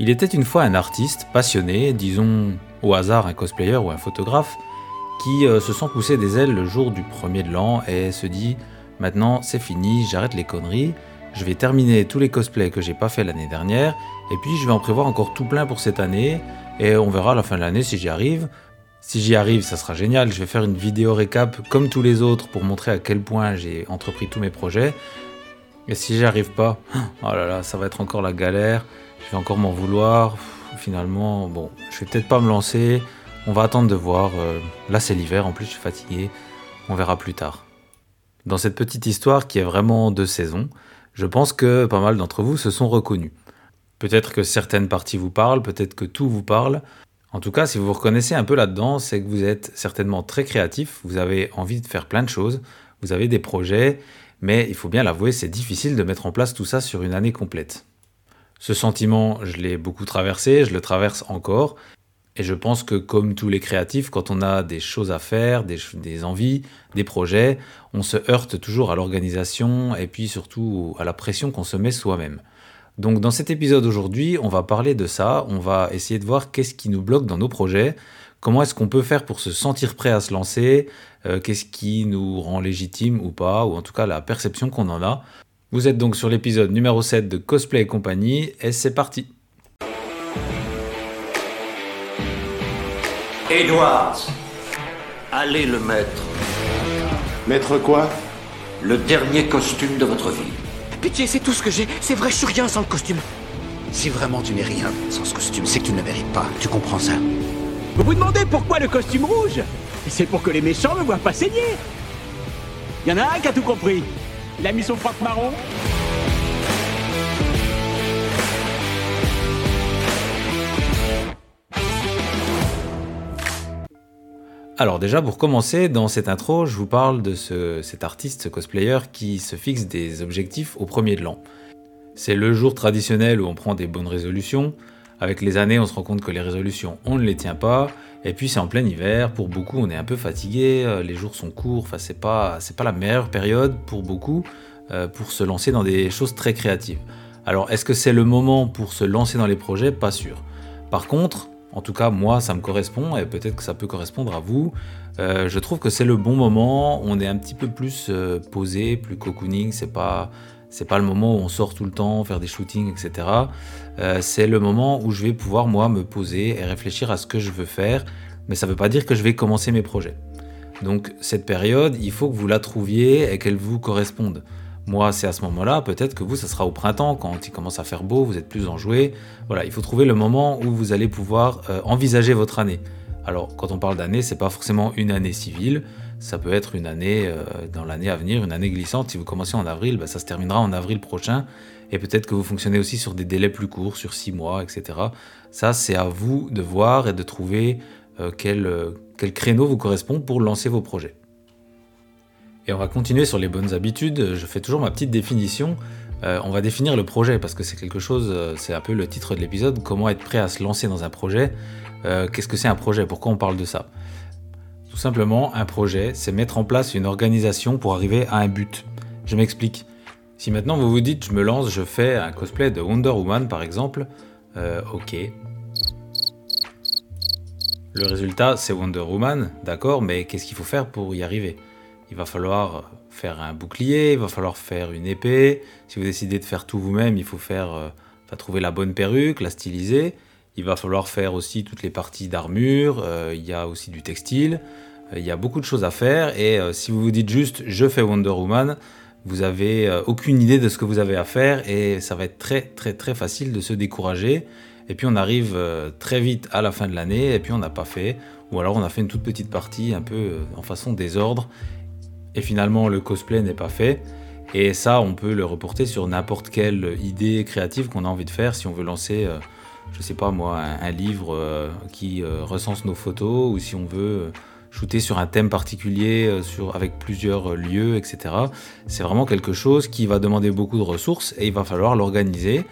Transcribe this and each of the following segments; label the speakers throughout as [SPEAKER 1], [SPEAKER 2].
[SPEAKER 1] Il était une fois un artiste passionné, disons au hasard un cosplayer ou un photographe, qui euh, se sent pousser des ailes le jour du premier de l'an et se dit maintenant c'est fini, j'arrête les conneries, je vais terminer tous les cosplays que j'ai pas fait l'année dernière et puis je vais en prévoir encore tout plein pour cette année et on verra à la fin de l'année si j'y arrive. Si j'y arrive, ça sera génial. Je vais faire une vidéo récap comme tous les autres pour montrer à quel point j'ai entrepris tous mes projets. Et si j'y arrive pas, oh là là, ça va être encore la galère. Je vais encore m'en vouloir. Finalement, bon, je vais peut-être pas me lancer. On va attendre de voir. Euh, là, c'est l'hiver. En plus, je suis fatigué. On verra plus tard. Dans cette petite histoire qui est vraiment de saison, je pense que pas mal d'entre vous se sont reconnus. Peut-être que certaines parties vous parlent, peut-être que tout vous parle. En tout cas, si vous vous reconnaissez un peu là-dedans, c'est que vous êtes certainement très créatif, vous avez envie de faire plein de choses, vous avez des projets, mais il faut bien l'avouer, c'est difficile de mettre en place tout ça sur une année complète. Ce sentiment, je l'ai beaucoup traversé, je le traverse encore, et je pense que comme tous les créatifs, quand on a des choses à faire, des, envies, des projets, on se heurte toujours à l'organisation et puis surtout à la pression qu'on se met soi-même. Donc dans cet épisode aujourd'hui, on va parler de ça, on va essayer de voir qu'est-ce qui nous bloque dans nos projets, comment est-ce qu'on peut faire pour se sentir prêt à se lancer, euh, qu'est-ce qui nous rend légitime ou pas, ou en tout cas la perception qu'on en a. Vous êtes donc sur l'épisode numéro 7 de Cosplay et compagnie, et c'est parti
[SPEAKER 2] Edwards, allez le mettre.
[SPEAKER 3] Mettre quoi?
[SPEAKER 2] Le dernier costume de votre vie.
[SPEAKER 4] Pitié, c'est tout ce que j'ai. C'est vrai, je suis rien sans le costume.
[SPEAKER 5] Si vraiment tu n'es rien sans ce costume, c'est que tu ne le mérites pas. Tu comprends ça?
[SPEAKER 4] Vous vous demandez pourquoi le costume rouge? C'est pour que les méchants ne voient pas saigner. Y en a un qui a tout compris. Il a mis son froc marron.
[SPEAKER 1] Alors déjà pour commencer, dans cette intro, je vous parle de cet artiste, cosplayer qui se fixe des objectifs au premier de l'an. C'est le jour traditionnel où on prend des bonnes résolutions. Avec les années, on se rend compte que les résolutions, on ne les tient pas. Et puis c'est en plein hiver, pour beaucoup on est un peu fatigué, euh, les jours sont courts, enfin c'est pas, pas la meilleure période pour beaucoup euh, pour se lancer dans des choses très créatives. Alors est-ce que c'est le moment pour se lancer dans les projets? Pas sûr. Par contre, en tout cas, moi, ça me correspond et peut-être que ça peut correspondre à vous. Euh, je trouve que c'est le bon moment. On est un petit peu plus posé, plus cocooning. C'est pas c'est pas le moment où on sort tout le temps, faire des shootings, etc. Euh, c'est le moment où je vais pouvoir moi me poser et réfléchir à ce que je veux faire. Mais ça ne veut pas dire que je vais commencer mes projets. Donc cette période, il faut que vous la trouviez et qu'elle vous corresponde. Moi, c'est à ce moment-là, peut-être que vous, ça sera au printemps, quand il commence à faire beau, vous êtes plus enjoué. Voilà, il faut trouver le moment où vous allez pouvoir euh, envisager votre année. Alors, quand on parle d'année, c'est pas forcément une année civile, ça peut être une année euh, dans l'année à venir, une année glissante. Si vous commencez en avril, bah, ça se terminera en avril prochain. Et peut-être que vous fonctionnez aussi sur des délais plus courts, sur six mois, etc. Ça, c'est à vous de voir et de trouver euh, quel, quel créneau vous correspond pour lancer vos projets. Et on va continuer sur les bonnes habitudes. Je fais toujours ma petite définition. Euh, on va définir le projet parce que c'est quelque chose, euh, c'est un peu le titre de l'épisode. Comment être prêt à se lancer dans un projet? Euh, Qu'est-ce que c'est un projet? Pourquoi on parle de ça? Tout simplement, un projet, c'est mettre en place une organisation pour arriver à un but. Je m'explique. Si maintenant vous vous dites, je me lance, je fais un cosplay de Wonder Woman par exemple, ok. Le résultat, c'est Wonder Woman, d'accord, mais qu'est-ce qu'il faut faire pour y arriver? Il va falloir faire un bouclier, il va falloir faire une épée. Si vous décidez de faire tout vous-même, il faut faire, euh, trouver la bonne perruque, la styliser. Il va falloir faire aussi toutes les parties d'armure. Euh, il y a aussi du textile. Euh, il y a beaucoup de choses à faire. Et si vous vous dites juste je fais Wonder Woman, vous avez aucune idée de ce que vous avez à faire et ça va être très très très facile de se décourager. Et puis on arrive très vite à la fin de l'année et puis on n'a pas fait. Ou alors on a fait une toute petite partie un peu en façon désordre et finalement le cosplay n'est pas fait. Et ça, on peut le reporter sur n'importe quelle idée créative qu'on a envie de faire si on veut lancer, euh, je sais pas moi, un, livre euh, qui euh, recense nos photos ou si on veut shooter sur un thème particulier sur, avec plusieurs lieux, etc. C'est vraiment quelque chose qui va demander beaucoup de ressources et il va falloir l'organiser.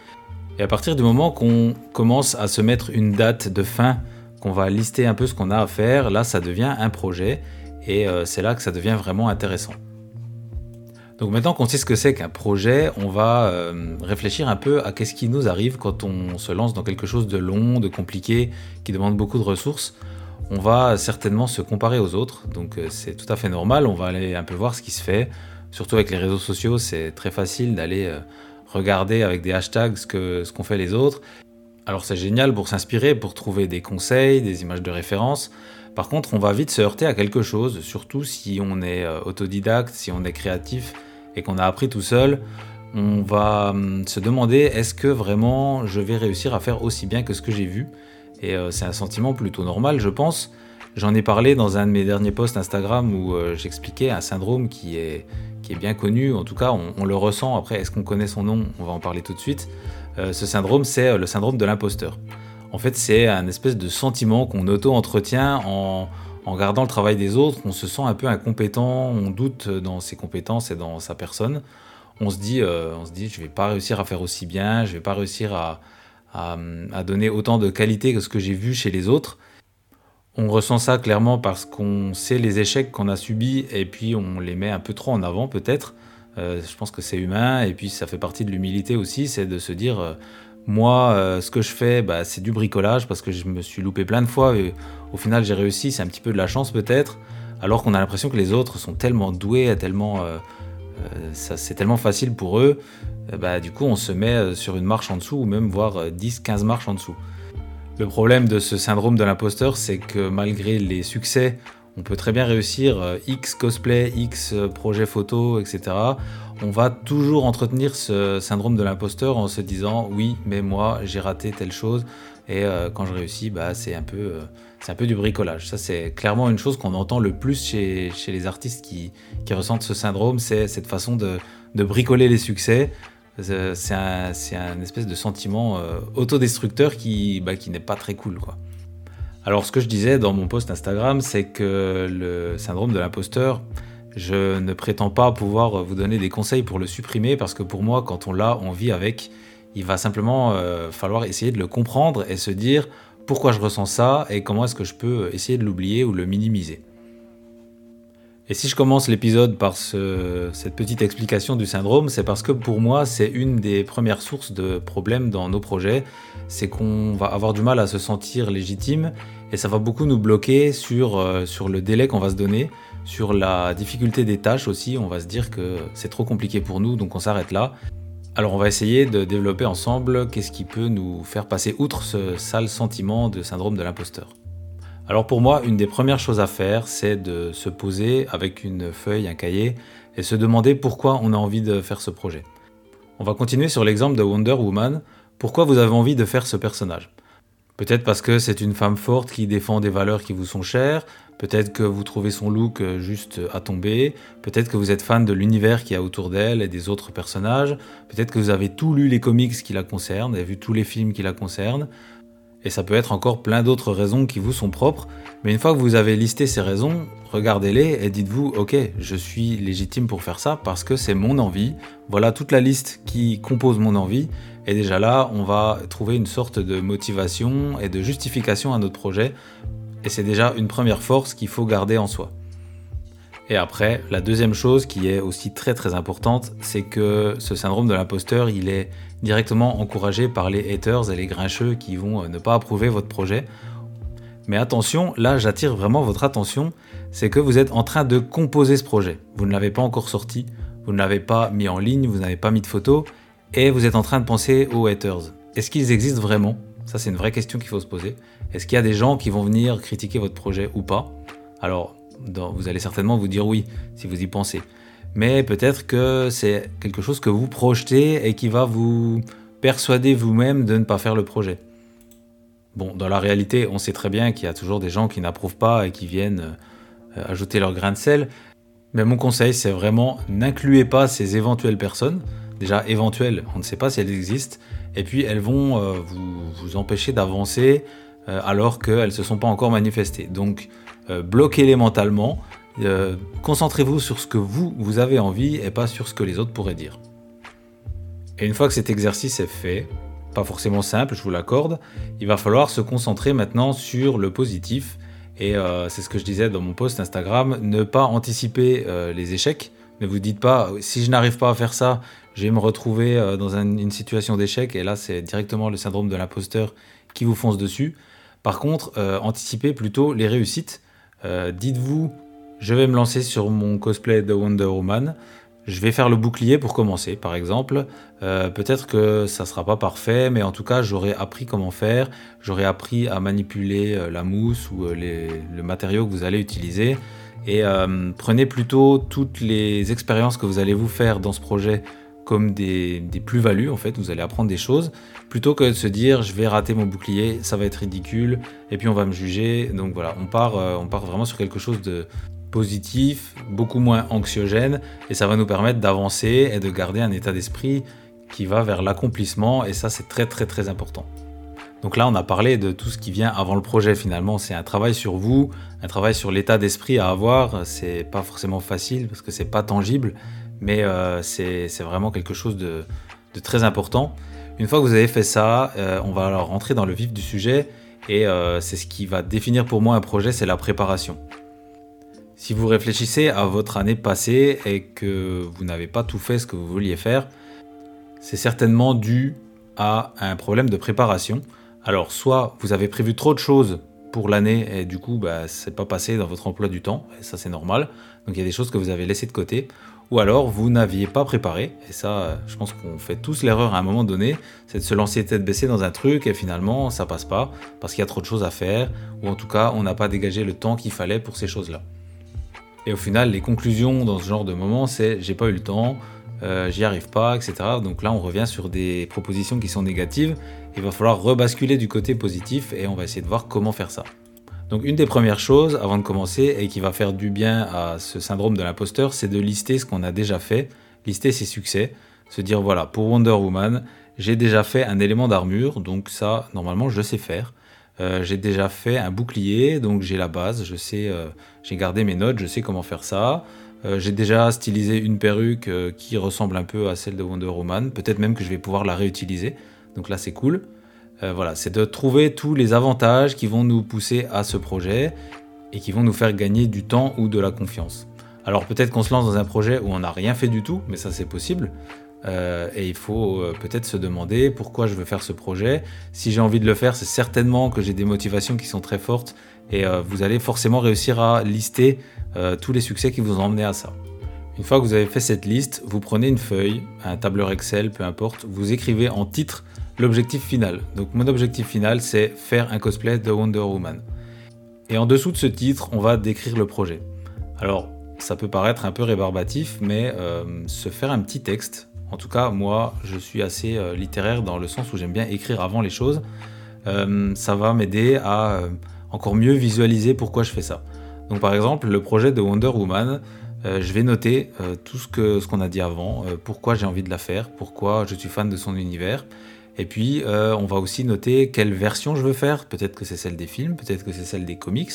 [SPEAKER 1] Et à partir du moment qu'on commence à se mettre une date de fin, qu'on va lister un peu ce qu'on a à faire, là ça devient un projet et euh, c'est là que ça devient vraiment intéressant. Donc maintenant qu'on sait ce que c'est qu'un projet, on va euh, réfléchir un peu à qu'est-ce qui nous arrive quand on se lance dans quelque chose de long, de compliqué, qui demande beaucoup de ressources. On va certainement se comparer aux autres, donc euh, c'est tout à fait normal, on va aller un peu voir ce qui se fait. Surtout avec les réseaux sociaux, c'est très facile d'aller euh, regarder avec des hashtags ce qu'ont fait les autres. Alors c'est génial pour s'inspirer, pour trouver des conseils, des images de référence. Par contre, on va vite se heurter à quelque chose, surtout si on est autodidacte, si on est créatif et qu'on a appris tout seul, on va hum, se demander est-ce que vraiment je vais réussir à faire aussi bien que ce que j'ai vu? Et euh, c'est un sentiment plutôt normal, je pense. J'en ai parlé dans un de mes derniers posts Instagram où euh, j'expliquais un syndrome qui est, qui est bien connu, en tout cas on, le ressent, après est-ce qu'on connaît son nom? On va en parler tout de suite. Euh, ce syndrome, c'est le syndrome de l'imposteur. En fait, c'est un espèce de sentiment qu'on auto-entretient en, en gardant le travail des autres, on se sent un peu incompétent, on doute dans ses compétences et dans sa personne. On se dit, euh, on se dit, je vais pas réussir à faire aussi bien, je vais pas réussir à, donner autant de qualité que ce que j'ai vu chez les autres. On ressent ça clairement parce qu'on sait les échecs qu'on a subis et puis on les met un peu trop en avant peut-être. Euh, je pense que c'est humain et puis ça fait partie de l'humilité aussi, c'est de se dire euh, moi, euh, ce que je fais, bah, c'est du bricolage parce que je me suis loupé plein de fois et au final j'ai réussi. C'est un petit peu de la chance peut-être, alors qu'on a l'impression que les autres sont tellement doués, c'est tellement facile pour eux. Bah, du coup, on se met sur une marche en dessous ou même voire 10-15 marches en dessous. Le problème de ce syndrome de l'imposteur, c'est que malgré les succès, on peut très bien réussir X cosplay, X projet photo, etc on va toujours entretenir ce syndrome de l'imposteur en se disant oui, mais moi j'ai raté telle chose et euh, quand je réussis, bah, c'est euh, un peu du bricolage. Ça, c'est clairement une chose qu'on entend le plus chez, les artistes qui, ressentent ce syndrome, c'est cette façon de, bricoler les succès. C'est un, un, espèce de sentiment euh, autodestructeur qui, bah, qui n'est pas très cool. Quoi. Alors, ce que je disais dans mon post Instagram, c'est que le syndrome de l'imposteur, je ne prétends pas pouvoir vous donner des conseils pour le supprimer parce que pour moi, quand on l'a, on vit avec. Il va simplement euh, falloir essayer de le comprendre et se dire pourquoi je ressens ça et comment est-ce que je peux essayer de l'oublier ou le minimiser. Et si je commence l'épisode par cette petite explication du syndrome, c'est parce que pour moi, c'est une des premières sources de problèmes dans nos projets. C'est qu'on va avoir du mal à se sentir légitime et ça va beaucoup nous bloquer sur, euh, sur le délai qu'on va se donner sur la difficulté des tâches aussi, on va se dire que c'est trop compliqué pour nous, donc on s'arrête là. Alors on va essayer de développer ensemble qu'est-ce qui peut nous faire passer outre ce sale sentiment de syndrome de l'imposteur. Alors pour moi, une des premières choses à faire, c'est de se poser avec une feuille, un cahier, et se demander pourquoi on a envie de faire ce projet. On va continuer sur l'exemple de Wonder Woman. Pourquoi vous avez envie de faire ce personnage? Peut-être parce que c'est une femme forte qui défend des valeurs qui vous sont chères, Peut-être que vous trouvez son look juste à tomber, peut-être que vous êtes fan de l'univers qu'il y a autour d'elle et des autres personnages, peut-être que vous avez tout lu les comics qui la concernent et vu tous les films qui la concernent, et ça peut être encore plein d'autres raisons qui vous sont propres, mais une fois que vous avez listé ces raisons, regardez-les et dites-vous, ok, je suis légitime pour faire ça parce que c'est mon envie, voilà toute la liste qui compose mon envie, et déjà là, on va trouver une sorte de motivation et de justification à notre projet. Et c'est déjà une première force qu'il faut garder en soi. Et après, la deuxième chose qui est aussi très très importante, c'est que ce syndrome de l'imposteur, il est directement encouragé par les haters et les grincheux qui vont euh, ne pas approuver votre projet. Mais attention, là j'attire vraiment votre attention, c'est que vous êtes en train de composer ce projet. Vous ne l'avez pas encore sorti, vous ne l'avez pas mis en ligne, vous n'avez pas mis de photos, et vous êtes en train de penser aux haters. Est-ce qu'ils existent vraiment? Ça c'est une vraie question qu'il faut se poser. Est-ce qu'il y a des gens qui vont venir critiquer votre projet ou pas? Alors, vous allez certainement vous dire oui, si vous y pensez. Mais peut-être que c'est quelque chose que vous projetez et qui va vous persuader vous-même de ne pas faire le projet. Bon, dans la réalité, on sait très bien qu'il y a toujours des gens qui n'approuvent pas et qui viennent euh, ajouter leur grain de sel. Mais mon conseil, c'est vraiment n'incluez pas ces éventuelles personnes. Déjà, éventuelles, on ne sait pas si elles existent. Et puis, elles vont euh, vous empêcher d'avancer, euh, alors qu'elles ne se sont pas encore manifestées. Donc bloquez-les mentalement, euh, concentrez-vous sur ce que vous, vous avez envie et pas sur ce que les autres pourraient dire. Et une fois que cet exercice est fait, pas forcément simple, je vous l'accorde, il va falloir se concentrer maintenant sur le positif. Et c'est ce que je disais dans mon post Instagram, ne pas anticiper les échecs, Ne vous dites pas, si je n'arrive pas à faire ça, je vais me retrouver euh, dans une situation d'échec. Et là, c'est directement le syndrome de l'imposteur qui vous fonce dessus. Par contre, euh, anticipez plutôt les réussites. Euh, dites-vous, je vais me lancer sur mon cosplay de Wonder Woman. Je vais faire le bouclier pour commencer, par exemple. Peut-être que ça sera pas parfait, mais en tout cas, j'aurai appris comment faire. J'aurai appris à manipuler la mousse ou le matériau que vous allez utiliser. Et prenez plutôt toutes les expériences que vous allez vous faire dans ce projet comme des, plus-values en fait, vous allez apprendre des choses, plutôt que de se dire je vais rater mon bouclier, ça va être ridicule, et puis on va me juger. Donc voilà, on part, euh, on part vraiment sur quelque chose de positif, beaucoup moins anxiogène, et ça va nous permettre d'avancer et de garder un état d'esprit qui va vers l'accomplissement, et ça c'est très très très important. Donc là, on a parlé de tout ce qui vient avant le projet finalement. C'est un travail sur vous, un travail sur l'état d'esprit à avoir. C'est pas forcément facile parce que c'est pas tangible, mais euh, c'est vraiment quelque chose de, très important. Une fois que vous avez fait ça, euh, on va alors rentrer dans le vif du sujet et euh, c'est ce qui va définir pour moi un projet, c'est la préparation. Si vous réfléchissez à votre année passée et que vous n'avez pas tout fait ce que vous vouliez faire, c'est certainement dû à un problème de préparation. Alors soit vous avez prévu trop de choses pour l'année et du coup bah, c'est pas passé dans votre emploi du temps, et ça c'est normal, donc il y a des choses que vous avez laissées de côté, ou alors vous n'aviez pas préparé, et ça je pense qu'on fait tous l'erreur à un moment donné, c'est de se lancer tête baissée dans un truc et finalement ça passe pas parce qu'il y a trop de choses à faire, ou en tout cas on n'a pas dégagé le temps qu'il fallait pour ces choses-là. Et au final les conclusions dans ce genre de moment c'est j'ai pas eu le temps, euh, j'y arrive pas, etc. Donc là on revient sur des propositions qui sont négatives, il va falloir rebasculer du côté positif et on va essayer de voir comment faire ça. Donc une des premières choses avant de commencer et qui va faire du bien à ce syndrome de l'imposteur, c'est de lister ce qu'on a déjà fait, lister ses succès, se dire voilà, pour Wonder Woman, j'ai déjà fait un élément d'armure, donc ça normalement je sais faire. Euh, j'ai déjà fait un bouclier, donc j'ai la base, je sais, euh, j'ai gardé mes notes, je sais comment faire ça. Euh, j'ai déjà stylisé une perruque qui ressemble un peu à celle de Wonder Woman, peut-être même que je vais pouvoir la réutiliser, donc là c'est cool. Voilà, c'est de trouver tous les avantages qui vont nous pousser à ce projet et qui vont nous faire gagner du temps ou de la confiance. Alors peut-être qu'on se lance dans un projet où on n'a rien fait du tout, mais ça c'est possible. Euh, et il faut euh, peut-être se demander pourquoi je veux faire ce projet. Si j'ai envie de le faire, c'est certainement que j'ai des motivations qui sont très fortes et vous allez forcément réussir à lister tous les succès qui vous ont emmené à ça. Une fois que vous avez fait cette liste, vous prenez une feuille, un tableur Excel, peu importe, vous écrivez en titre l'objectif final. Donc mon objectif final, c'est faire un cosplay de Wonder Woman. Et en dessous de ce titre, on va décrire le projet. Alors, ça peut paraître un peu rébarbatif, mais euh, se faire un petit texte, en tout cas, moi, je suis assez euh, littéraire dans le sens où j'aime bien écrire avant les choses. Euh, ça va m'aider à encore mieux visualiser pourquoi je fais ça. Donc, par exemple, le projet de Wonder Woman, je vais noter tout ce qu'on ce qu'on a dit avant, pourquoi j'ai envie de la faire, pourquoi je suis fan de son univers, et puis, euh, on va aussi noter quelle version je veux faire. Peut-être que c'est celle des films, peut-être que c'est celle des comics.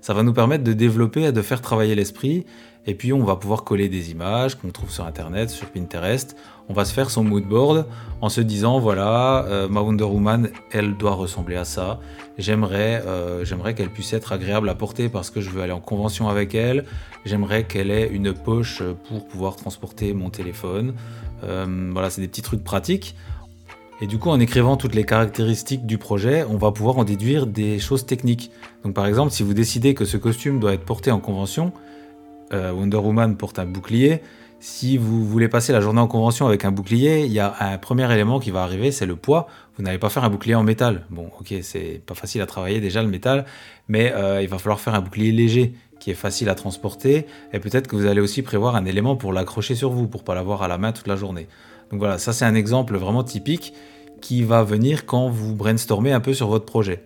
[SPEAKER 1] Ça va nous permettre de développer et de faire travailler l'esprit. Et puis, on va pouvoir coller des images qu'on trouve sur Internet, sur Pinterest. On va se faire son mood board en se disant voilà, euh, ma Wonder Woman, elle doit ressembler à ça. J'aimerais, euh, j'aimerais qu'elle puisse être agréable à porter parce que je veux aller en convention avec elle. J'aimerais qu'elle ait une poche pour pouvoir transporter mon téléphone. voilà, c'est des petits trucs pratiques. Et du coup, en écrivant toutes les caractéristiques du projet, on va pouvoir en déduire des choses techniques. Donc par exemple, si vous décidez que ce costume doit être porté en convention, euh, Wonder Woman porte un bouclier. Si vous voulez passer la journée en convention avec un bouclier, il y a un premier élément qui va arriver, c'est le poids. Vous n'allez pas faire un bouclier en métal. Bon, ok, c'est pas facile à travailler déjà le métal, mais euh, il va falloir faire un bouclier léger qui est facile à transporter. Et peut-être que vous allez aussi prévoir un élément pour l'accrocher sur vous, pour pas l'avoir à la main toute la journée. Donc voilà, ça c'est un exemple vraiment typique qui va venir quand vous brainstormez un peu sur votre projet.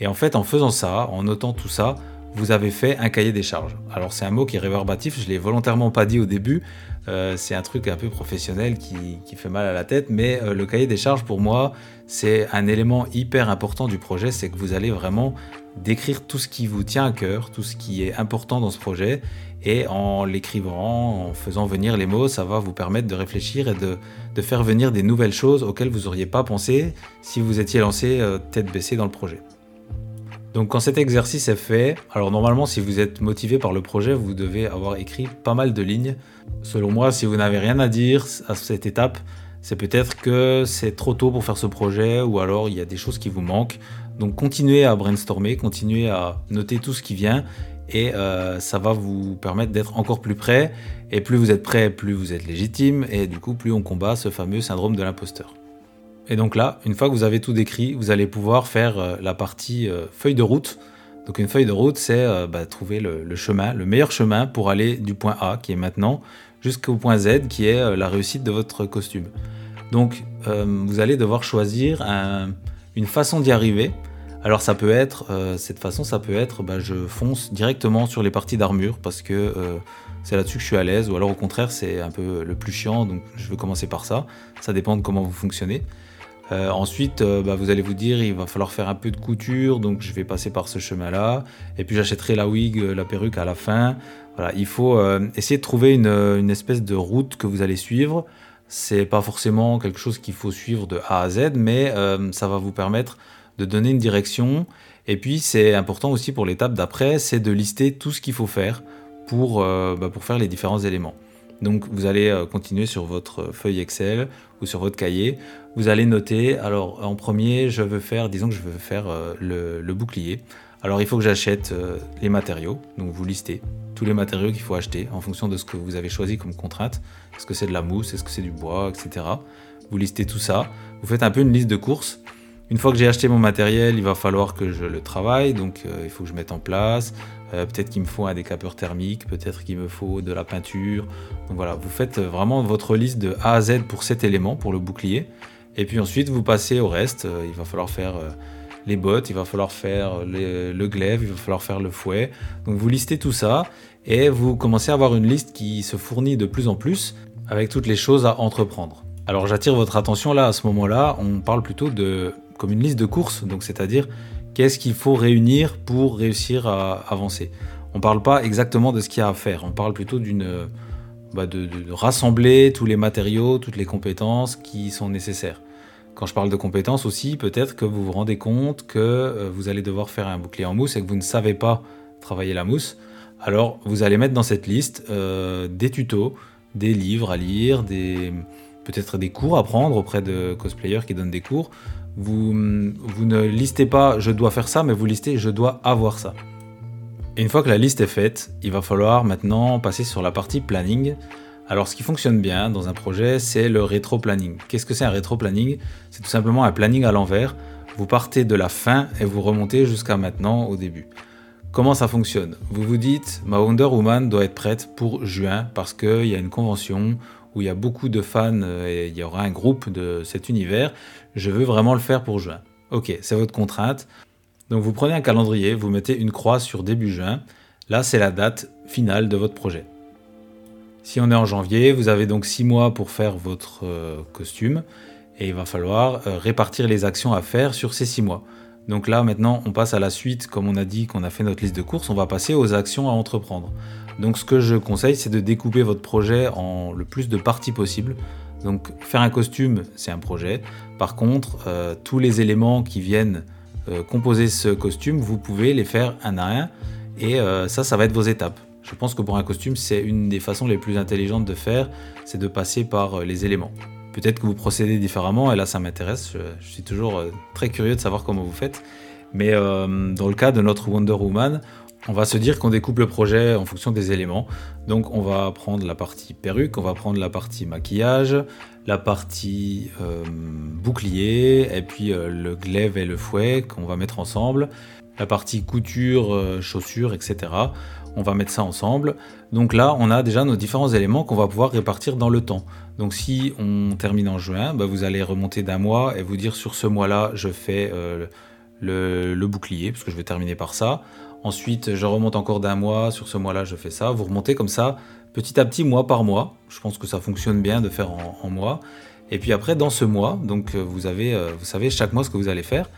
[SPEAKER 1] Et en fait, en faisant ça, en notant tout ça, vous avez fait un cahier des charges. Alors c'est un mot qui est réverbatif, je l'ai volontairement pas dit au début, euh, c'est un truc un peu professionnel qui, fait mal à la tête, mais euh, le cahier des charges pour moi, c'est un élément hyper important du projet, c'est que vous allez vraiment décrire tout ce qui vous tient à cœur, tout ce qui est important dans ce projet, et en l'écrivant, en faisant venir les mots, ça va vous permettre de réfléchir et de, faire venir des nouvelles choses auxquelles vous n'auriez pas pensé si vous étiez lancé euh, tête baissée dans le projet. Donc quand cet exercice est fait, alors normalement si vous êtes motivé par le projet, vous devez avoir écrit pas mal de lignes. Selon moi, si vous n'avez rien à dire à cette étape, c'est peut-être que c'est trop tôt pour faire ce projet ou alors il y a des choses qui vous manquent. Donc continuez à brainstormer, continuez à noter tout ce qui vient et euh, ça va vous permettre d'être encore plus prêt. Et plus vous êtes prêt, plus vous êtes légitime et du coup plus on combat ce fameux syndrome de l'imposteur. Et donc là, une fois que vous avez tout décrit, vous allez pouvoir faire euh, la partie euh, feuille de route. Donc une feuille de route, c'est bah, trouver le, chemin, le meilleur chemin pour aller du point A, qui est maintenant, jusqu'au point Z, qui est la réussite de votre costume. Donc vous allez devoir choisir une façon d'y arriver. Alors ça peut être, euh, cette façon, ça peut être, bah, je fonce directement sur les parties d'armure parce que euh, c'est là-dessus que je suis à l'aise, ou alors au contraire c'est un peu le plus chiant, donc je veux commencer par ça. Ça dépend de comment vous fonctionnez. Euh, ensuite, bah, vous allez vous dire, il va falloir faire un peu de couture, donc je vais passer par ce chemin-là. Et puis j'achèterai la wig, la perruque à la fin. Voilà, il faut essayer de trouver une, espèce de route que vous allez suivre. C'est pas forcément quelque chose qu'il faut suivre de A à Z, mais ça va vous permettre de donner une direction. Et puis c'est important aussi pour l'étape d'après, c'est de lister tout ce qu'il faut faire pour, euh, bah, pour faire les différents éléments. Donc vous allez euh, continuer sur votre feuille Excel ou sur votre cahier. Vous allez noter, alors en premier, je veux faire, disons que je veux faire euh, le, bouclier. Alors il faut que j'achète les matériaux. Donc vous listez tous les matériaux qu'il faut acheter en fonction de ce que vous avez choisi comme contrainte. Est-ce que c'est de la mousse, est-ce que c'est du bois, etc. Vous listez tout ça. Vous faites un peu une liste de courses une fois que j'ai acheté mon matériel, il va falloir que je le travaille, donc euh, il faut que je mette en place. Euh, peut-être qu'il me faut un décapeur thermique, peut-être qu'il me faut de la peinture. Donc voilà, vous faites vraiment votre liste de A à Z pour cet élément, pour le bouclier. Et puis ensuite, vous passez au reste. Euh, il va falloir faire les bottes, il va falloir faire le glaive, il va falloir faire le fouet. Donc vous listez tout ça et vous commencez à avoir une liste qui se fournit de plus en plus avec toutes les choses à entreprendre. Alors j'attire votre attention là, à ce moment-là, on parle plutôt de comme une liste de courses, donc c'est-à-dire qu'est-ce qu'il faut réunir pour réussir à avancer. On ne parle pas exactement de ce qu'il y a à faire, on parle plutôt d'une bah, de, rassembler tous les matériaux, toutes les compétences qui sont nécessaires. Quand je parle de compétences aussi, peut-être que vous vous rendez compte que euh, vous allez devoir faire un bouclier en mousse et que vous ne savez pas travailler la mousse. Alors vous allez mettre dans cette liste euh, des tutos, des livres à lire, peut-être des cours à prendre auprès de cosplayers qui donnent des cours, vous, ne listez pas je dois faire ça, mais vous listez je dois avoir ça. Et une fois que la liste est faite, il va falloir maintenant passer sur la partie planning. Alors ce qui fonctionne bien dans un projet, c'est le rétro-planning. Qu'est-ce que c'est un rétro-planning C'est tout simplement un planning à l'envers. Vous partez de la fin et vous remontez jusqu'à maintenant au début. Comment ça fonctionne? Vous vous dites, ma Wonder Woman doit être prête pour juin parce qu'il y a une convention où il y a beaucoup de fans euh, et il y aura un groupe de cet univers, je veux vraiment le faire pour juin. Ok, c'est votre contrainte. Donc vous prenez un calendrier, vous mettez une croix sur début juin. Là, c'est la date finale de votre projet. Si on est en janvier, vous avez donc six mois pour faire votre euh, costume et il va falloir euh, répartir les actions à faire sur ces six mois. Donc là, maintenant, on passe à la suite. Comme on a dit qu'on a fait notre liste de courses, on va passer aux actions à entreprendre. Donc ce que je conseille, c'est de découper votre projet en le plus de parties possible. Donc faire un costume, c'est un projet. Par contre, euh, tous les éléments qui viennent euh, composer ce costume, vous pouvez les faire un à un. Et euh, ça, ça va être vos étapes. Je pense que pour un costume, c'est une des façons les plus intelligentes de faire, c'est de passer par les éléments. Peut-être que vous procédez différemment, et là ça m'intéresse, je, suis toujours très curieux de savoir comment vous faites. Mais dans le cas de notre Wonder Woman, on va se dire qu'on découpe le projet en fonction des éléments. Donc on va prendre la partie perruque, on va prendre la partie maquillage, la partie euh, bouclier, et puis euh, le glaive et le fouet qu'on va mettre ensemble, la partie couture, euh, chaussures, etc. On va mettre ça ensemble. Donc là, on a déjà nos différents éléments qu'on va pouvoir répartir dans le temps. Donc si on termine en juin, bah, vous allez remonter d'un mois et vous dire sur ce mois-là, je fais le, le, bouclier, parce que je vais terminer par ça. Ensuite, je remonte encore d'un mois, sur ce mois-là, je fais ça. Vous remontez comme ça, petit à petit, mois par mois. Je pense que ça fonctionne bien de faire en, mois. Et puis après, dans ce mois, donc euh, vous, avez, euh, vous savez chaque mois ce que vous allez faire.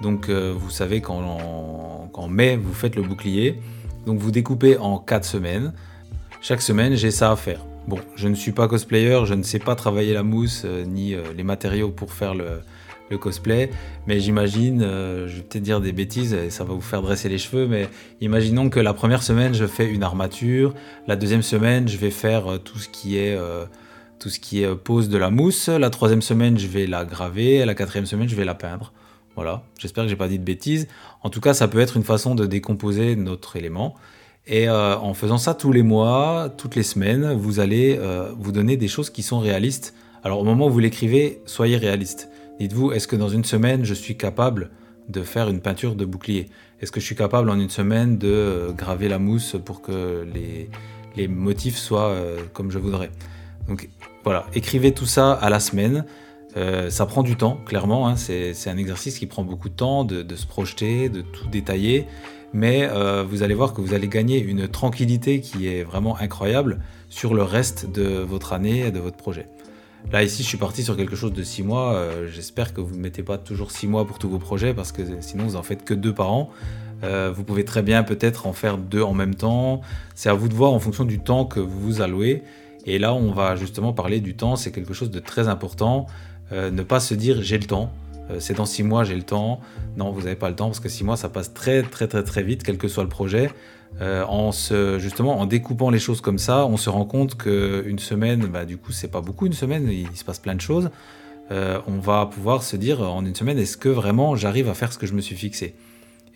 [SPEAKER 1] Donc euh, vous savez qu'en mai, vous faites le bouclier. Donc vous découpez en 4 semaines. Chaque semaine, j'ai ça à faire. Bon, je ne suis pas cosplayer, je ne sais pas travailler la mousse ni les matériaux pour faire le, cosplay. Mais j'imagine, euh, je vais peut-être dire des bêtises et ça va vous faire dresser les cheveux, mais imaginons que la première semaine, je fais une armature. La deuxième semaine, je vais faire euh, tout ce qui est, euh, tout ce qui est pose de la mousse. La troisième semaine, je vais la graver. La quatrième semaine, je vais la peindre. Voilà, j'espère que j'ai pas dit de bêtises. En tout cas, ça peut être une façon de décomposer notre élément. Et en faisant ça tous les mois, toutes les semaines, vous allez vous donner des choses qui sont réalistes. Alors au moment où vous l'écrivez, soyez réaliste. Dites-vous, est-ce que dans une semaine, je suis capable de faire une peinture de bouclier? Est-ce que je suis capable en une semaine de euh, graver la mousse pour que les, motifs soient euh, comme je voudrais? Donc voilà, écrivez tout ça à la semaine. Euh, ça prend du temps, clairement. Hein. c'est un exercice qui prend beaucoup de temps de, se projeter, de tout détailler. Mais vous allez voir que vous allez gagner une tranquillité qui est vraiment incroyable sur le reste de votre année et de votre projet. Là, ici, je suis parti sur quelque chose de 6 mois. Euh, j'espère que vous ne mettez pas toujours 6 mois pour tous vos projets parce que sinon, vous en faites que 2 par an. Euh, vous pouvez très bien peut-être en faire deux en même temps. C'est à vous de voir en fonction du temps que vous vous allouez. Et là, on va justement parler du temps. C'est quelque chose de très important. Euh, ne pas se dire j'ai le temps. c'est dans 6 mois, j'ai le temps. Non, vous n'avez pas le temps parce que 6 mois, ça passe très très très très vite, quel que soit le projet. Euh, en justement en découpant les choses comme ça, on se rend compte qu'une semaine, bah, du coup, c'est pas beaucoup une semaine, il, se passe plein de choses. Euh, on va pouvoir se dire en une semaine, est-ce que vraiment j'arrive à faire ce que je me suis fixé?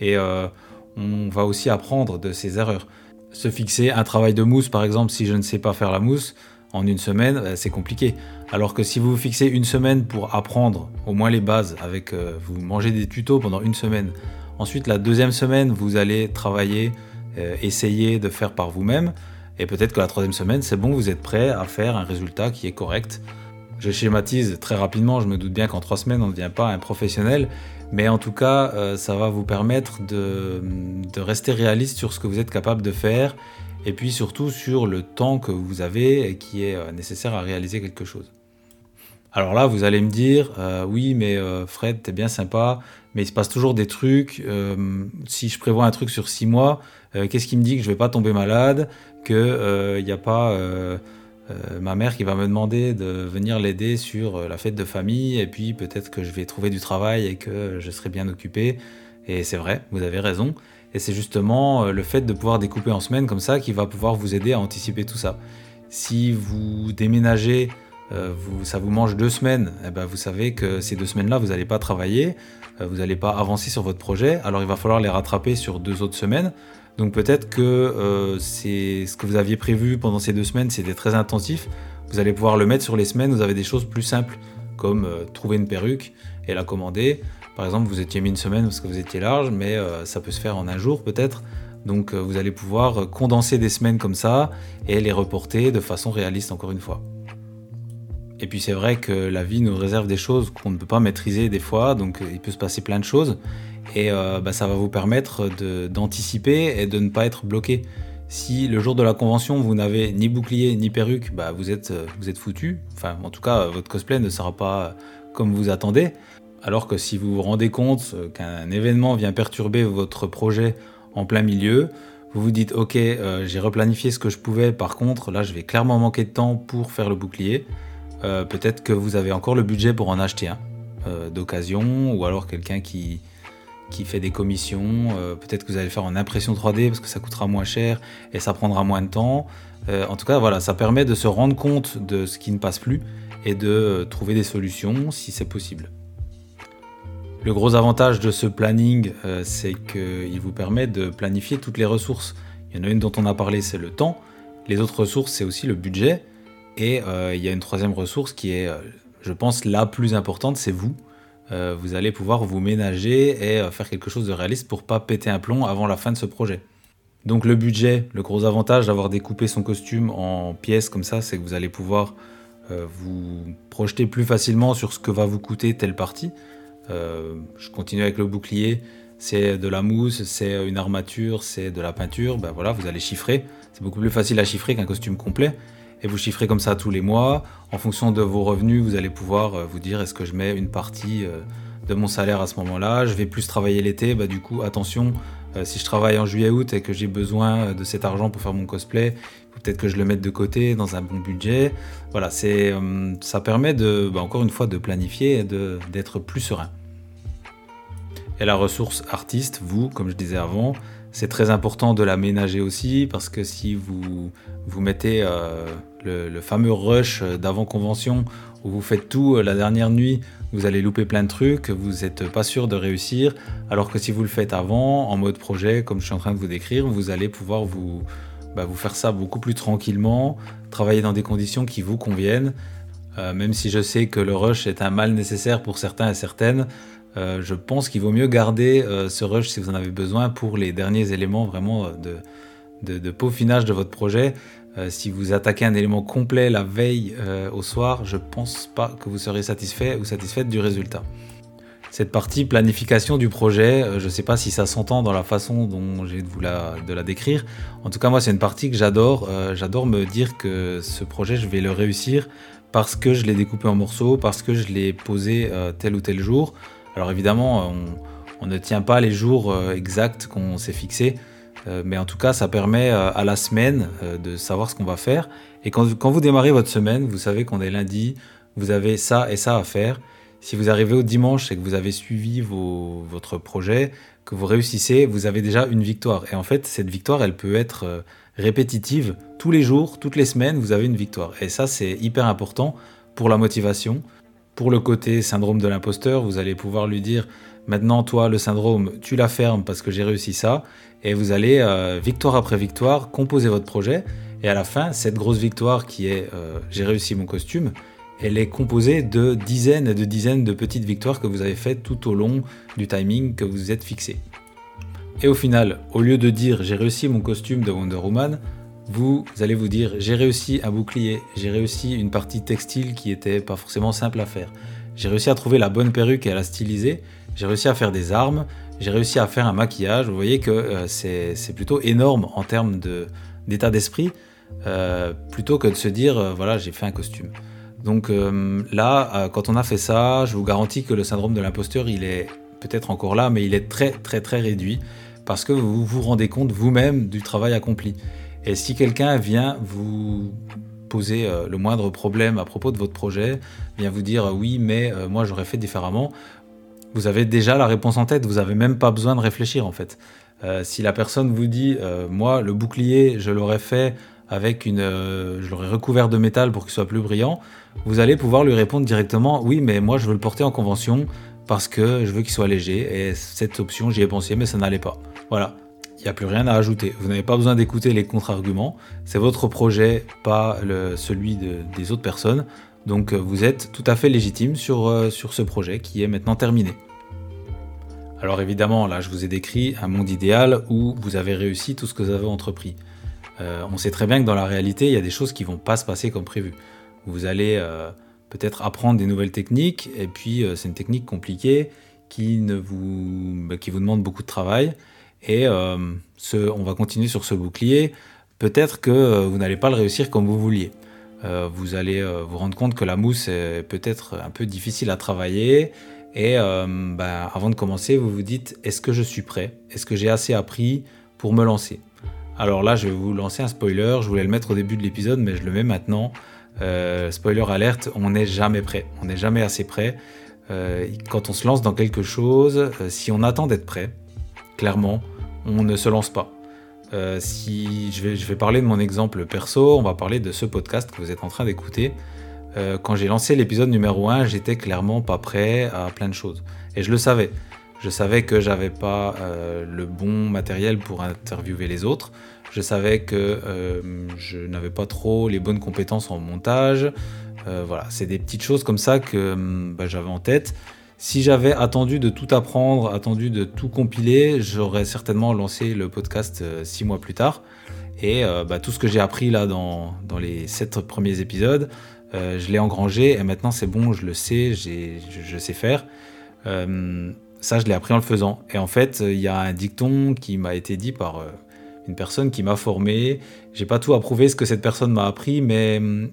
[SPEAKER 1] Et euh, on va aussi apprendre de ses erreurs. Se fixer un travail de mousse, par exemple, si je ne sais pas faire la mousse, en une semaine, c'est compliqué. Alors que si vous vous fixez une semaine pour apprendre au moins les bases, avec vous mangez des tutos pendant une semaine, ensuite la deuxième semaine, vous allez travailler euh, essayez de faire par vous-même. Et peut-être que la troisième semaine, c'est bon, vous êtes prêt à faire un résultat qui est correct. Je schématise très rapidement, je me doute bien qu'en trois semaines, on ne devient pas un professionnel, mais en tout cas, euh, ça va vous permettre de, rester réaliste sur ce que vous êtes capable de faire, et puis surtout sur le temps que vous avez et qui est euh, nécessaire à réaliser quelque chose. Alors là, vous allez me dire, euh, oui, mais euh, Fred, t'es bien sympa, mais il se passe toujours des trucs. Si je prévois un truc sur six mois, qu'est-ce qui me dit que je vais pas tomber malade, que il n'y a pas ma mère qui va me demander de venir l'aider sur la fête de famille, et puis peut-être que je vais trouver du travail et que je serai bien occupé. Et c'est vrai, vous avez raison. Et c'est justement le fait de pouvoir découper en semaines comme ça qui va pouvoir vous aider à anticiper tout ça. Si vous déménagez euh, ça vous mange deux semaines, eh ben, vous savez que ces deux semaines-là, vous n'allez pas travailler, euh, vous n'allez pas avancer sur votre projet, alors il va falloir les rattraper sur deux autres semaines. Donc peut-être que euh, ce que vous aviez prévu pendant ces deux semaines, c'était très intensif. Vous allez pouvoir le mettre sur les semaines, vous avez des choses plus simples, comme trouver une perruque et la commander. Par exemple, vous étiez mis une semaine parce que vous étiez large, mais ça peut se faire en un jour peut-être. Donc vous allez pouvoir condenser des semaines comme ça et les reporter de façon réaliste encore une fois. Et puis c'est vrai que la vie nous réserve des choses qu'on ne peut pas maîtriser des fois, donc euh, il peut se passer plein de choses. Et euh, bah, ça va vous permettre d'anticiper et de ne pas être bloqué. Si le jour de la convention, vous n'avez ni bouclier ni perruque, bah, vous, êtes, euh, vous êtes foutu. Enfin, en tout cas, votre cosplay ne sera pas comme vous attendez. Alors que si vous vous rendez compte qu'un événement vient perturber votre projet en plein milieu, vous vous dites ok, j'ai replanifié ce que je pouvais, par contre là je vais clairement manquer de temps pour faire le bouclier. Euh, peut-être que vous avez encore le budget pour en acheter un euh, d'occasion, ou alors quelqu'un qui, qui fait des commissions. Euh, peut-être que vous allez faire en impression 3D parce que ça coûtera moins cher et ça prendra moins de temps. en tout cas, voilà, ça permet de se rendre compte de ce qui ne passe plus et de trouver des solutions si c'est possible. Le gros avantage de ce planning, c'est qu'il vous permet de planifier toutes les ressources. Il y en a une dont on a parlé, c'est le temps. Les autres ressources, c'est aussi le budget. Et euh, il y a une troisième ressource qui est, euh, je pense, la plus importante, c'est vous. Euh, vous allez pouvoir vous ménager et faire quelque chose de réaliste pour pas péter un plomb avant la fin de ce projet. Donc le budget, le gros avantage d'avoir découpé son costume en pièces comme ça, c'est que vous allez pouvoir vous projeter plus facilement sur ce que va vous coûter telle partie. Je continue avec le bouclier, c'est de la mousse, c'est une armature, c'est de la peinture. Ben voilà, vous allez chiffrer. C'est beaucoup plus facile à chiffrer qu'un costume complet et vous chiffrez comme ça tous les mois. En fonction de vos revenus, vous allez pouvoir euh, vous dire est-ce que je mets une partie euh, de mon salaire à ce moment-là? Je vais plus travailler l'été, bah, du coup, attention, euh, si je travaille en juillet-août et que j'ai besoin de cet argent pour faire mon cosplay, peut-être que je le mette de côté dans un bon budget. Voilà, c'est, euh, ça permet de, bah, encore une fois, de planifier et d'être plus serein. Et la ressource artiste, vous, comme je disais avant, c'est très important de la ménager aussi parce que si vous, vous mettez euh, le, fameux rush d'avant-convention où vous faites tout la dernière nuit, vous allez louper plein de trucs, vous n'êtes pas sûr de réussir, alors que si vous le faites avant, en mode projet, comme je suis en train de vous décrire, vous allez pouvoir vous, bah, vous faire ça beaucoup plus tranquillement, travailler dans des conditions qui vous conviennent. Euh, même si je sais que le rush est un mal nécessaire pour certains et certaines, euh, je pense qu'il vaut mieux garder euh, ce rush si vous en avez besoin pour les derniers éléments vraiment de, de, peaufinage de votre projet. si vous attaquez un élément complet la veille au soir, je pense pas que vous serez satisfait ou satisfaite du résultat cette partie planification du projet. Euh, je ne sais pas si ça s'entend dans la façon dont j'ai de vous la, décrire. En tout cas, moi, c'est une partie que j'adore. Euh, j'adore me dire que ce projet, je vais le réussir parce que je l'ai découpé en morceaux, parce que je l'ai posé euh, tel ou tel jour. Alors évidemment, on, ne tient pas les jours exacts qu'on s'est fixés, mais en tout cas, ça permet à la semaine de savoir ce qu'on va faire. Et quand vous démarrez votre semaine, vous savez qu'on est lundi, vous avez ça et ça à faire. Si vous arrivez au dimanche et que vous avez suivi votre projet, que vous réussissez, vous avez déjà une victoire. Et en fait, cette victoire, elle peut être euh, répétitive. Tous les jours, toutes les semaines, vous avez une victoire. Et ça, c'est hyper important pour la motivation. Pour le côté syndrome de l'imposteur, vous allez pouvoir lui dire, maintenant, toi, le syndrome, tu la fermes parce que j'ai réussi ça. Et vous allez, euh, victoire après victoire, composer votre projet. Et à la fin, cette grosse victoire qui est, euh, j'ai réussi mon costume, elle est composée de dizaines et de dizaines de petites victoires que vous avez faites tout au long du timing que vous vous êtes fixé. Et au final, au lieu de dire j'ai réussi mon costume de Wonder Woman, vous, allez vous dire j'ai réussi un bouclier, j'ai réussi une partie textile qui était pas forcément simple à faire, j'ai réussi à trouver la bonne perruque et à la styliser, j'ai réussi à faire des armes, j'ai réussi à faire un maquillage. Vous voyez que euh, c'est plutôt énorme en termes d'état d'esprit, euh, plutôt que de se dire euh, voilà j'ai fait un costume. Donc euh, là, euh, quand on a fait ça, je vous garantis que le syndrome de l'imposteur, il est peut-être encore là, mais il est très très très réduit parce que vous vous rendez compte vous-même du travail accompli. Et si quelqu'un vient vous poser euh, le moindre problème à propos de votre projet, vient vous dire oui, mais moi j'aurais fait différemment, vous avez déjà la réponse en tête, vous n'avez même pas besoin de réfléchir en fait. si la personne vous dit moi le bouclier je l'aurais fait avec une, je l'aurais recouvert de métal pour qu'il soit plus brillant, vous allez pouvoir lui répondre directement oui, mais moi je veux le porter en convention parce que je veux qu'il soit léger et cette option j'y ai pensé mais ça n'allait pas. Voilà, il n'y a plus rien à ajouter. Vous n'avez pas besoin d'écouter les contre-arguments. C'est votre projet, pas celui des autres personnes. Donc euh, vous êtes tout à fait légitime sur, euh, sur ce projet qui est maintenant terminé. Alors évidemment, là je vous ai décrit un monde idéal où vous avez réussi tout ce que vous avez entrepris. Euh, on sait très bien que dans la réalité, il y a des choses qui vont pas se passer comme prévu. Vous allez euh, peut-être apprendre des nouvelles techniques, et puis euh, c'est une technique compliquée qui, ne vous, bah, qui vous demande beaucoup de travail. Et on va continuer sur ce bouclier. Peut-être que vous n'allez pas le réussir comme vous vouliez. vous allez vous rendre compte que la mousse est peut-être un peu difficile à travailler. Et bah, avant de commencer, vous vous dites est-ce que je suis prêt? Est-ce que j'ai assez appris pour me lancer? Alors là, je vais vous lancer un spoiler. Je voulais le mettre au début de l'épisode, mais je le mets maintenant. Euh, spoiler alerte, on n'est jamais prêt, on n'est jamais assez prêt. Euh, quand on se lance dans quelque chose, euh, si on attend d'être prêt, clairement, on ne se lance pas. si je vais, je vais, parler de mon exemple perso, on va parler de ce podcast que vous êtes en train d'écouter. quand j'ai lancé l'épisode numéro 1, j'étais clairement pas prêt à plein de choses. Et je le savais. Je savais que j'avais pas le bon matériel pour interviewer les autres. Je savais que euh, je n'avais pas trop les bonnes compétences en montage. Euh, voilà, c'est des petites choses comme ça que bah, j'avais en tête. Si j'avais attendu de tout apprendre, attendu de tout compiler, j'aurais certainement lancé le podcast euh, six mois plus tard. Et bah, tout ce que j'ai appris là dans, les sept premiers épisodes, je l'ai engrangé et maintenant c'est bon, je le sais, je, sais faire. Ça, je l'ai appris en le faisant. Et en fait, il y a un dicton qui m'a été dit par une personne qui m'a formé. J'ai pas tout approuvé ce que cette personne m'a appris, mais hum,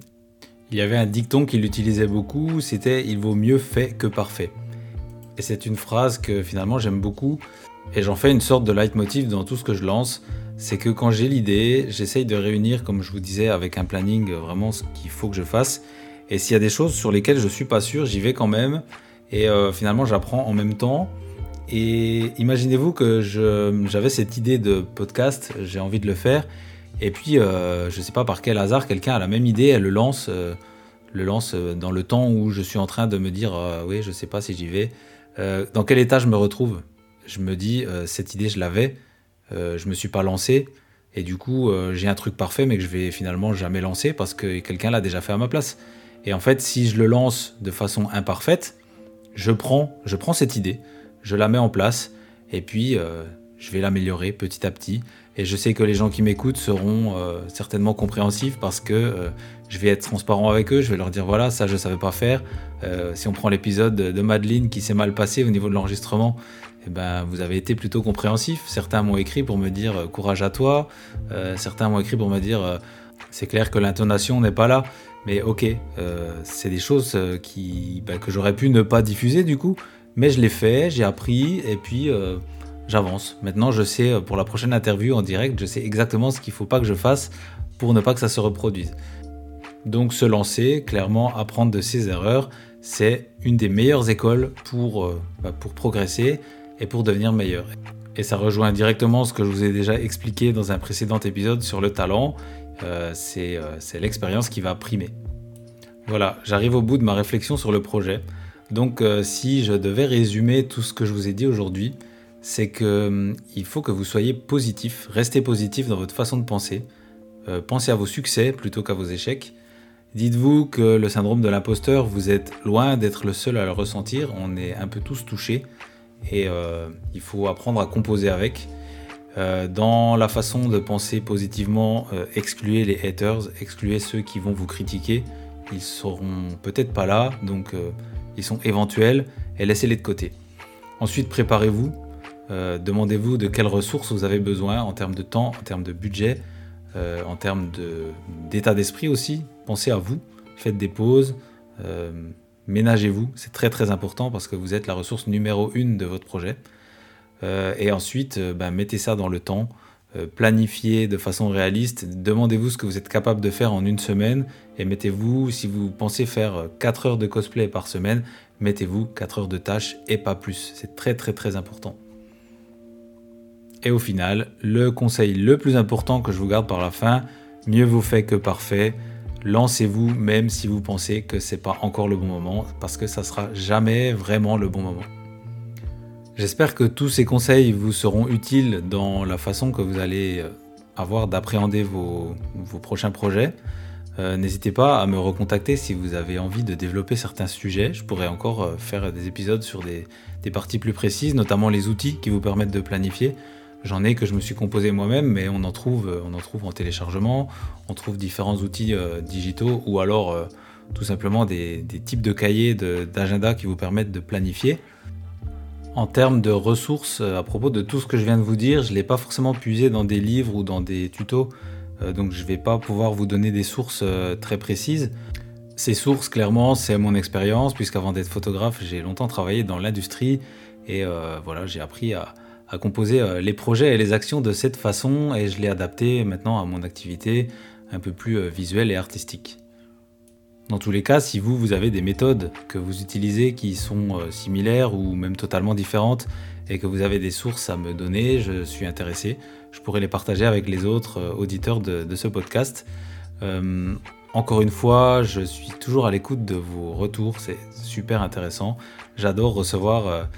[SPEAKER 1] il y avait un dicton qu'il utilisait beaucoup, c'était il vaut mieux fait que parfait. Et c'est une phrase que finalement j'aime beaucoup et j'en fais une sorte de leitmotiv dans tout ce que je lance. C'est que quand j'ai l'idée, j'essaye de réunir, comme je vous disais, avec un planning vraiment ce qu'il faut que je fasse. Et s'il y a des choses sur lesquelles je suis pas sûr, j'y vais quand même. Et euh, finalement, j'apprends en même temps. Et imaginez-vous que j'avais cette idée de podcast, j'ai envie de le faire. Et puis, euh, je ne sais pas par quel hasard, quelqu'un a la même idée, elle le lance, euh, le lance dans le temps où je suis en train de me dire, oui, je ne sais pas si j'y vais. dans quel état je me retrouve? Je me dis, cette idée, je l'avais, je me suis pas lancé, et du coup, j'ai un truc parfait, mais que je vais finalement jamais lancer parce que quelqu'un l'a déjà fait à ma place. Et en fait, si je le lance de façon imparfaite, je prends, cette idée, je la mets en place, et puis je vais l'améliorer petit à petit. Et je sais que les gens qui m'écoutent seront certainement compréhensifs parce que je vais être transparent avec eux, je vais leur dire voilà, ça je savais pas faire. si on prend l'épisode de Madeleine qui s'est mal passé au niveau de l'enregistrement, eh ben, vous avez été plutôt compréhensif. Certains m'ont écrit pour me dire euh, courage à toi. Euh, certains m'ont écrit pour me dire euh, c'est clair que l'intonation n'est pas là. Mais ok, c'est des choses qui, bah, que j'aurais pu ne pas diffuser du coup. Mais je l'ai fait, j'ai appris et puis j'avance. Maintenant, je sais pour la prochaine interview en direct, je sais exactement ce qu'il ne faut pas que je fasse pour ne pas que ça se reproduise. Donc se lancer, clairement apprendre de ses erreurs, c'est une des meilleures écoles pour, bah, pour progresser et pour devenir meilleur. Et ça rejoint directement ce que je vous ai déjà expliqué dans un précédent épisode sur le talent. Euh, euh, c'est l'expérience qui va primer. Voilà, j'arrive au bout de ma réflexion sur le projet. Donc euh, si je devais résumer tout ce que je vous ai dit aujourd'hui, c'est que hum, il faut que vous soyez positif, restez positif dans votre façon de penser. pensez à vos succès plutôt qu'à vos échecs. Dites-vous que le syndrome de l'imposteur, vous êtes loin d'être le seul à le ressentir, on est un peu tous touchés et il faut apprendre à composer avec. Euh, dans la façon de penser positivement, euh, excluez les haters, excluez ceux qui vont vous critiquer. Ils seront peut-être pas là, donc ils sont éventuels et laissez-les de côté. Ensuite, préparez-vous. Demandez-vous de quelles ressources vous avez besoin en termes de temps, en termes de budget, en termes d'état d'esprit aussi. Pensez à vous, faites des pauses, ménagez-vous, c'est très très important parce que vous êtes la ressource numéro une de votre projet. Euh, et ensuite, euh, ben, mettez ça dans le temps, euh, planifiez de façon réaliste, demandez-vous ce que vous êtes capable de faire en une semaine et mettez-vous, si vous pensez faire 4 heures de cosplay par semaine, mettez-vous 4 heures de tâches et pas plus. C'est très très très important. Et au final, le conseil le plus important que je vous garde par la fin, mieux vaut fait que parfait lancez-vous même si vous pensez que c'est pas encore le bon moment parce que ça sera jamais vraiment le bon moment. J'espère que tous ces conseils vous seront utiles dans la façon que vous allez euh, avoir d'appréhender vos, prochains projets. Euh, n'hésitez pas à me recontacter si vous avez envie de développer certains sujets. Je pourrais encore euh, faire des épisodes sur des parties plus précises, notamment les outils qui vous permettent de planifier. J'en ai que je me suis composé moi-même, mais on en trouve, on en trouve en téléchargement. On trouve différents outils digitaux ou alors tout simplement des, types de cahiers d'agenda qui vous permettent de planifier. En termes de ressources, à propos de tout ce que je viens de vous dire, je ne l'ai pas forcément puisé dans des livres ou dans des tutos, donc je ne vais pas pouvoir vous donner des sources très précises. Ces sources, clairement, c'est mon expérience, puisqu'avant d'être photographe, j'ai longtemps travaillé dans l'industrie et voilà, j'ai appris à, composer euh, les projets et les actions de cette façon et je l'ai adapté maintenant à mon activité un peu plus euh, visuelle et artistique. Dans tous les cas, si vous, vous avez des méthodes que vous utilisez qui sont euh, similaires ou même totalement différentes et que vous avez des sources à me donner, je suis intéressé. Je pourrais les partager avec les autres auditeurs de, ce podcast. encore une fois, je suis toujours à l'écoute de vos retours, c'est super intéressant. J'adore recevoir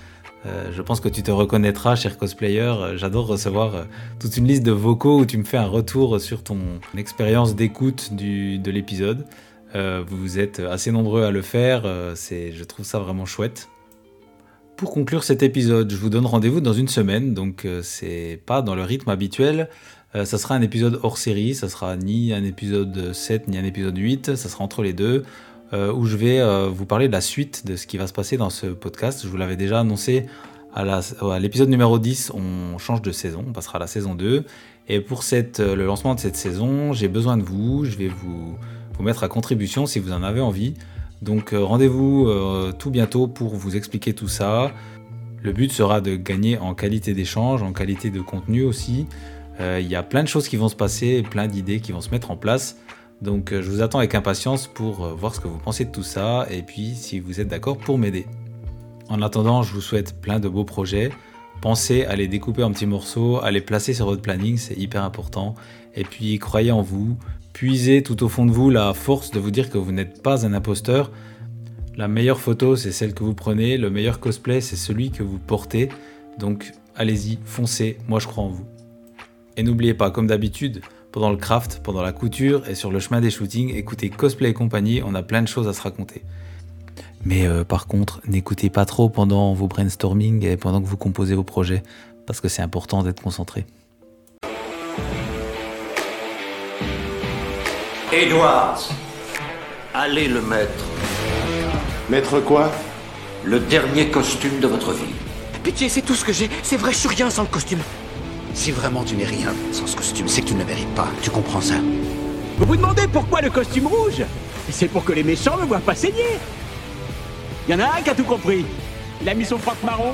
[SPEAKER 1] euh, je pense que tu te reconnaîtras, cher cosplayer. Euh, j'adore recevoir euh, toute une liste de vocaux où tu me fais un retour sur ton expérience d'écoute de l'épisode. Vous êtes assez nombreux à le faire. je trouve ça vraiment chouette. Pour conclure cet épisode, je vous donne rendez-vous dans une semaine, donc c'est pas dans le rythme habituel. ça sera un épisode hors série, ça sera ni un épisode 7 ni un épisode 8, ça sera entre les deux. Euh, où je vais euh, vous parler de la suite de ce qui va se passer dans ce podcast. Je vous l'avais déjà annoncé à l'épisode numéro 10, on change de saison, on passera à la saison 2. Et pour euh, le lancement de cette saison, j'ai besoin de vous, je vais vous, vous mettre à contribution si vous en avez envie. Donc rendez-vous tout bientôt pour vous expliquer tout ça. Le but sera de gagner en qualité d'échange, en qualité de contenu aussi. Euh, Il y a plein de choses qui vont se passer, plein d'idées qui vont se mettre en place. Donc euh, je vous attends avec impatience pour euh, voir ce que vous pensez de tout ça et puis si vous êtes d'accord pour m'aider. En attendant, je vous souhaite plein de beaux projets. Pensez à les découper en petits morceaux, à les placer sur votre planning, c'est hyper important. Et puis croyez en vous, puisez tout au fond de vous la force de vous dire que vous n'êtes pas un imposteur. La meilleure photo, c'est celle que vous prenez, le meilleur cosplay, c'est celui que vous portez. Donc allez-y, foncez, moi je crois en vous. Et n'oubliez pas, comme d'habitude, pendant le craft, pendant la couture et sur le chemin des shootings, écoutez Cosplay et compagnie, on a plein de choses à se raconter. Mais euh, par contre, n'écoutez pas trop pendant vos brainstorming et pendant que vous composez vos projets, parce que c'est important d'être concentré.
[SPEAKER 2] Edwards, allez le mettre.
[SPEAKER 3] Mettre quoi?
[SPEAKER 2] Le dernier costume de votre vie.
[SPEAKER 5] Pitié, c'est tout ce que j'ai. C'est vrai, je suis rien sans le costume. Si vraiment tu n'es rien sans ce costume, c'est que tu ne le mérites pas. Tu comprends ça?
[SPEAKER 4] Vous vous demandez pourquoi le costume rouge? C'est pour que les méchants ne voient pas saigner. Il y en a un qui a tout compris. Il a mis son froc marron,